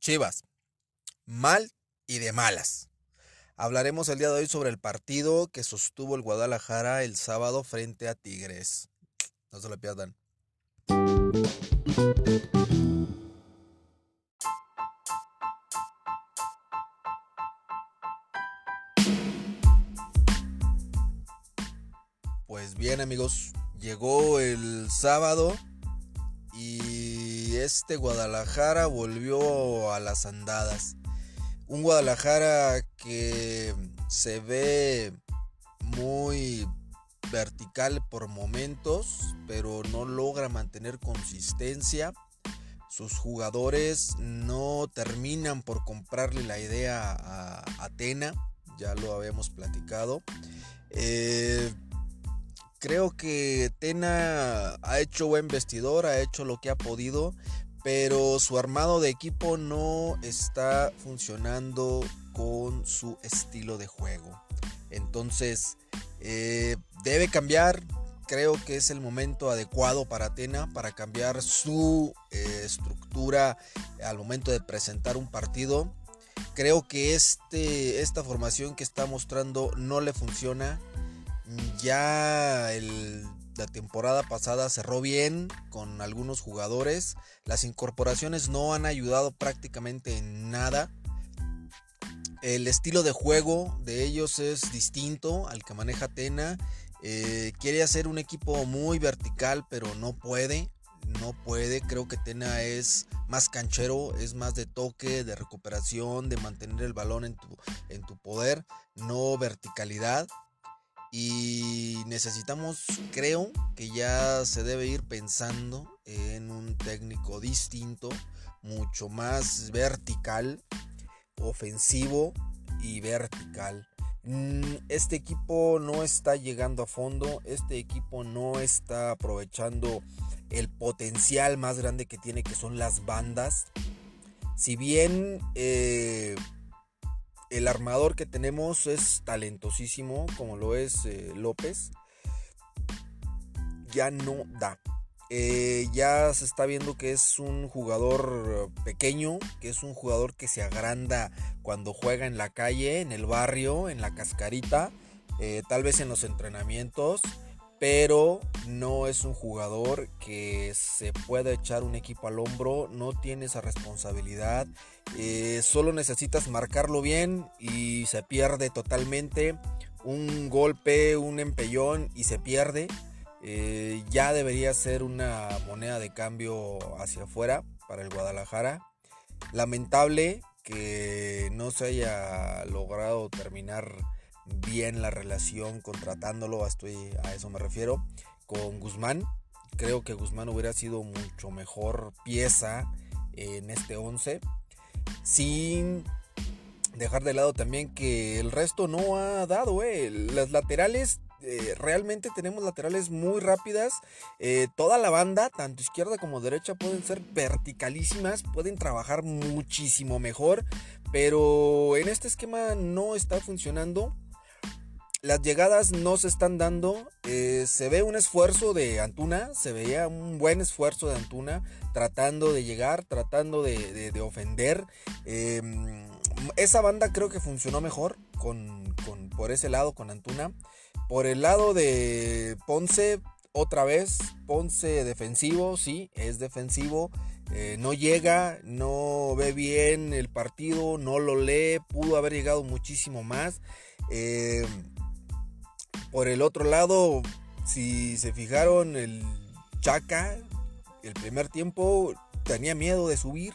Chivas, mal y de malas. Hablaremos el día de hoy sobre el partido que sostuvo el Guadalajara el sábado frente a Tigres. No se lo pierdan. Amigos, llegó el sábado y este Guadalajara volvió a las andadas. Un Guadalajara que se ve muy vertical por momentos, pero no logra mantener consistencia. Sus jugadores no terminan por comprarle la idea a Atena, ya lo habíamos platicado. Eh, creo que Tena ha hecho buen vestidor, ha hecho lo que ha podido, pero su armado de equipo no está funcionando con su estilo de juego. Entonces, eh, debe cambiar. Creo que es el momento adecuado para Atena para cambiar su eh, estructura al momento de presentar un partido. Creo que este, esta formación que está mostrando no le funciona. Ya la temporada pasada cerró bien con algunos jugadores. Las incorporaciones no han ayudado prácticamente en nada. El estilo de juego de ellos es distinto al que maneja Tena. Eh, quiere hacer un equipo muy vertical, pero no puede. No puede. Creo que Tena es más canchero, es más de toque, de recuperación, de mantener el balón en tu, en tu poder, no verticalidad. Y necesitamos, creo que ya se debe ir pensando en un técnico distinto, mucho más vertical, ofensivo y vertical. Mm, este equipo no está llegando a fondo, este equipo no está aprovechando el potencial más grande que tiene, que son las bandas. Si bien eh, el armador que tenemos es talentosísimo, como lo es eh, López. Ya no da. Eh, ya se está viendo que es un jugador pequeño, que es un jugador que se agranda cuando juega en la calle, en el barrio, en la cascarita, eh, tal vez en los entrenamientos pero no es un jugador que se pueda echar un equipo al hombro, no tiene esa responsabilidad, eh, solo necesitas marcarlo bien y se pierde totalmente, un golpe, un empellón y se pierde, eh, ya debería ser una moneda de cambio hacia afuera para el Guadalajara, lamentable que no se haya logrado terminar bien la relación contratándolo, a eso me refiero, con Guzmán. Creo que Guzmán hubiera sido mucho mejor pieza en este 11. Sin dejar de lado también que el resto no ha dado. Eh. Las laterales, eh, realmente tenemos laterales muy rápidas. Eh, toda la banda, tanto izquierda como derecha, pueden ser verticalísimas, pueden trabajar muchísimo mejor. Pero en este esquema no está funcionando. Las llegadas no se están dando. Eh, se ve un esfuerzo de Antuna. Se veía un buen esfuerzo de Antuna. Tratando de llegar, tratando de, ofender. Em, esa banda creo que funcionó mejor con, por ese lado con Antuna. Por el lado de Ponce, otra vez. Ponce defensivo, sí, es defensivo. Eh, no llega, no ve bien el partido, no lo lee. Pudo haber llegado muchísimo más. Eh, por el otro lado, si se fijaron, el Chaca, el primer tiempo tenía miedo de subir.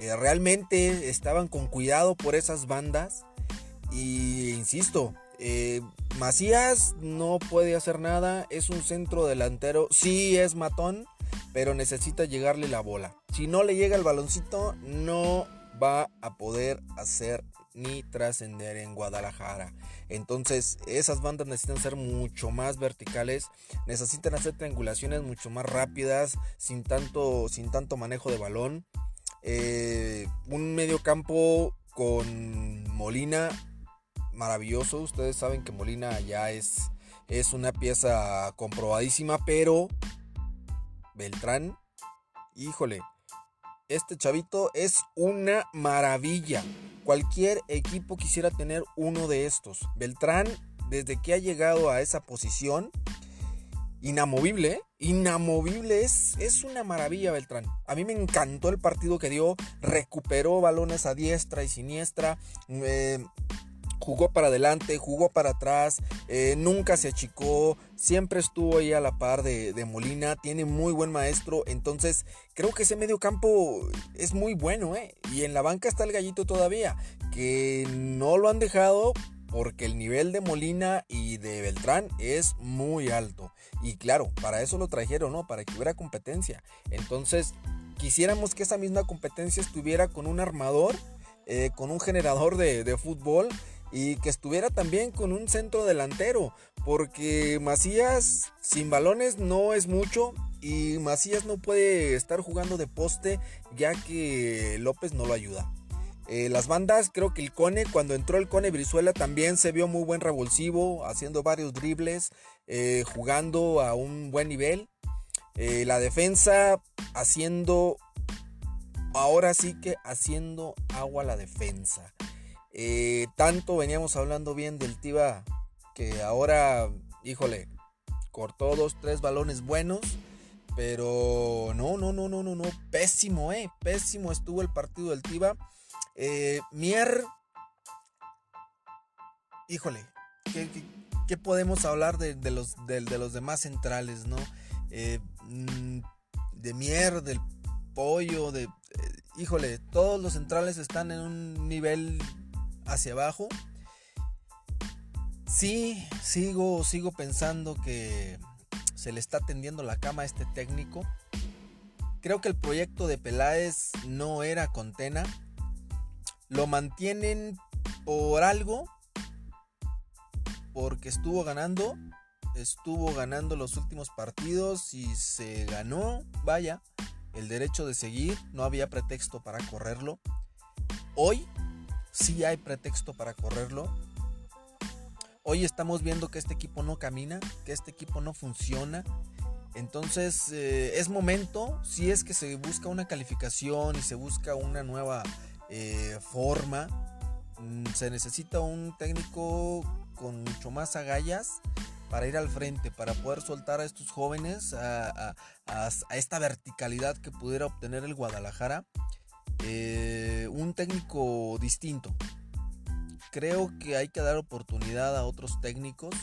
Eh, realmente estaban con cuidado por esas bandas. Y insisto, eh, Macías no puede hacer nada. Es un centro delantero. Sí es matón, pero necesita llegarle la bola. Si no le llega el baloncito, no va a poder hacer ni trascender en Guadalajara. Entonces esas bandas necesitan ser mucho más verticales, necesitan hacer triangulaciones mucho más rápidas, sin tanto, sin tanto manejo de balón. Eh, un medio campo con Molina maravilloso. Ustedes saben que Molina ya es, es una pieza comprobadísima, pero Beltrán, híjole, este chavito es una maravilla. Cualquier equipo quisiera tener uno de estos. Beltrán, desde que ha llegado a esa posición, inamovible, ¿eh? inamovible, es, es una maravilla Beltrán. A mí me encantó el partido que dio, recuperó balones a diestra y siniestra, eh, jugó para adelante, jugó para atrás, eh, nunca se achicó, siempre estuvo ahí a la par de, Molina, tiene muy buen maestro, entonces creo que ese medio campo es muy bueno, ¿eh? Y en la banca está el gallito todavía, que no lo han dejado porque el nivel de Molina y de Beltrán es muy alto. Y claro, para eso lo trajeron, ¿no? Para que hubiera competencia. Entonces, quisiéramos que esa misma competencia estuviera con un armador, eh, con un generador de, fútbol y que estuviera también con un centro delantero. Porque Macías sin balones no es mucho y Macías no puede estar jugando de poste ya que López no lo ayuda. Eh, las bandas, creo que el Cone, cuando entró el Cone Brizuela también se vio muy buen revulsivo, haciendo varios dribles, eh, jugando a un buen nivel. Eh, la defensa haciendo, ahora sí que haciendo agua la defensa. Tanto veníamos hablando bien del Tiba que ahora, híjole, cortó dos, tres balones buenos. Pero no, no, no, no, no, no. Pésimo, eh. Pésimo estuvo el partido del Tiba. Eh, Mier, híjole, ¿qué, podemos hablar de, los, de, los demás centrales, no? Eh, mm, de Mier, del Pollo, de... Eh, híjole, todos los centrales están en un nivel hacia abajo. Sí, sigo, sigo pensando que se le está tendiendo la cama a este técnico. Creo que el proyecto de Peláez no era Contena lo mantienen por algo, porque estuvo ganando, estuvo ganando los últimos partidos y se ganó, vaya, el derecho de seguir, no había pretexto para correrlo. Hoy sí hay pretexto para correrlo. Hoy estamos viendo que este equipo no camina, que este equipo no funciona. Entonces eh, es momento, si es que se busca una calificación y se busca una nueva eh, forma. Mm, se necesita un técnico con mucho más agallas para ir al frente, para poder soltar a estos jóvenes a, esta verticalidad que pudiera obtener el Guadalajara. Eh, un técnico distinto. Creo que hay que dar oportunidad a otros técnicos.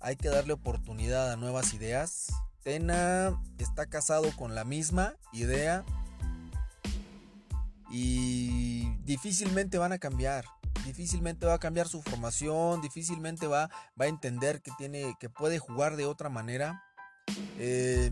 Hay que darle oportunidad a nuevas ideas. Tena está casado con la misma idea y difícilmente van a cambiar. Difícilmente va a cambiar su formación, difícilmente va, a entender que, tiene, que puede jugar de otra manera. Eh,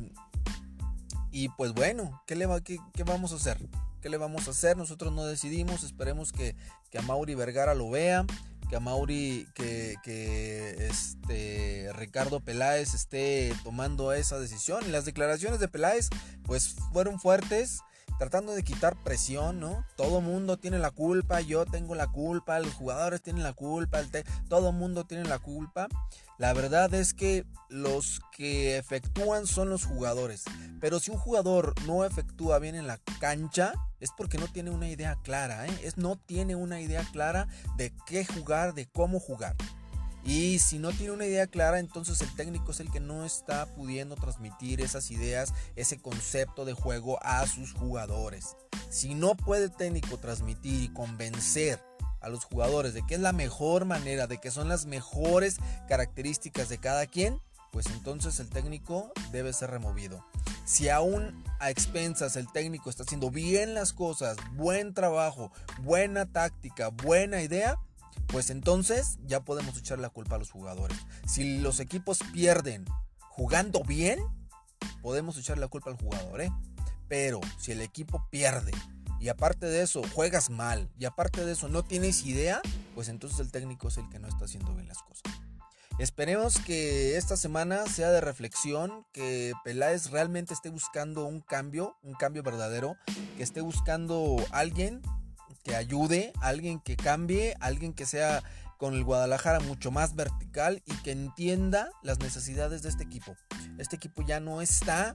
y pues bueno, ¿qué, le va, qué, vamos a hacer? ¿Qué le vamos a hacer? Nosotros no decidimos, esperemos que, que a Mauri Vergara lo vea, que a Mauri, que, que este, Ricardo Peláez esté tomando esa decisión. Y las declaraciones de Peláez pues fueron fuertes tratando de quitar presión, ¿no? Todo mundo tiene la culpa, yo tengo la culpa, los jugadores tienen la culpa, el todo mundo tiene la culpa. La verdad es que los que efectúan son los jugadores. Pero si un jugador no efectúa bien en la cancha, es porque no tiene una idea clara, ¿eh? Es no tiene una idea clara de qué jugar, de cómo jugar. Y si no tiene una idea clara, entonces el técnico es el que no está pudiendo transmitir esas ideas, ese concepto de juego a sus jugadores. Si no puede el técnico transmitir y convencer a los jugadores de que es la mejor manera, de que son las mejores características de cada quien, pues entonces el técnico debe ser removido. Si aún a expensas el técnico está haciendo bien las cosas, buen trabajo, buena táctica, buena idea, pues entonces ya podemos echar la culpa a los jugadores. Si los equipos pierden jugando bien, podemos echar la culpa al jugador, ¿eh? Pero si el equipo pierde y aparte de eso juegas mal y aparte de eso no tienes idea, pues entonces el técnico es el que no está haciendo bien las cosas. Esperemos que esta semana sea de reflexión, que Peláez realmente esté buscando un cambio, un cambio verdadero, que esté buscando alguien que ayude, alguien que cambie, alguien que sea con el Guadalajara mucho más vertical y que entienda las necesidades de este equipo. Este equipo ya no está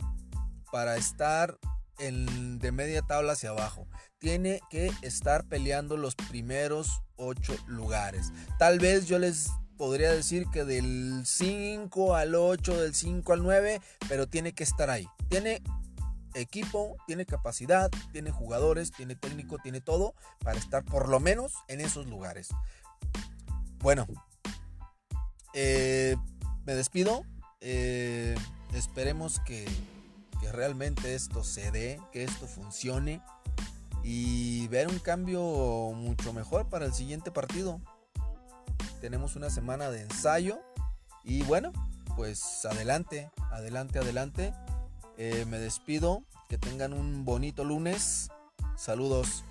para estar en, de media tabla hacia abajo. Tiene que estar peleando los primeros ocho lugares. Tal vez yo les podría decir que del 5 al 8, del 5 al 9, pero tiene que estar ahí. Tiene equipo, tiene capacidad, tiene jugadores, tiene técnico, tiene todo para estar por lo menos en esos lugares. Bueno, eh, me despido. Eh, esperemos que, que realmente esto se dé, que esto funcione y ver un cambio mucho mejor para el siguiente partido. Tenemos una semana de ensayo y bueno, pues adelante, adelante, adelante. Eh, me despido. Que tengan un bonito lunes. Saludos.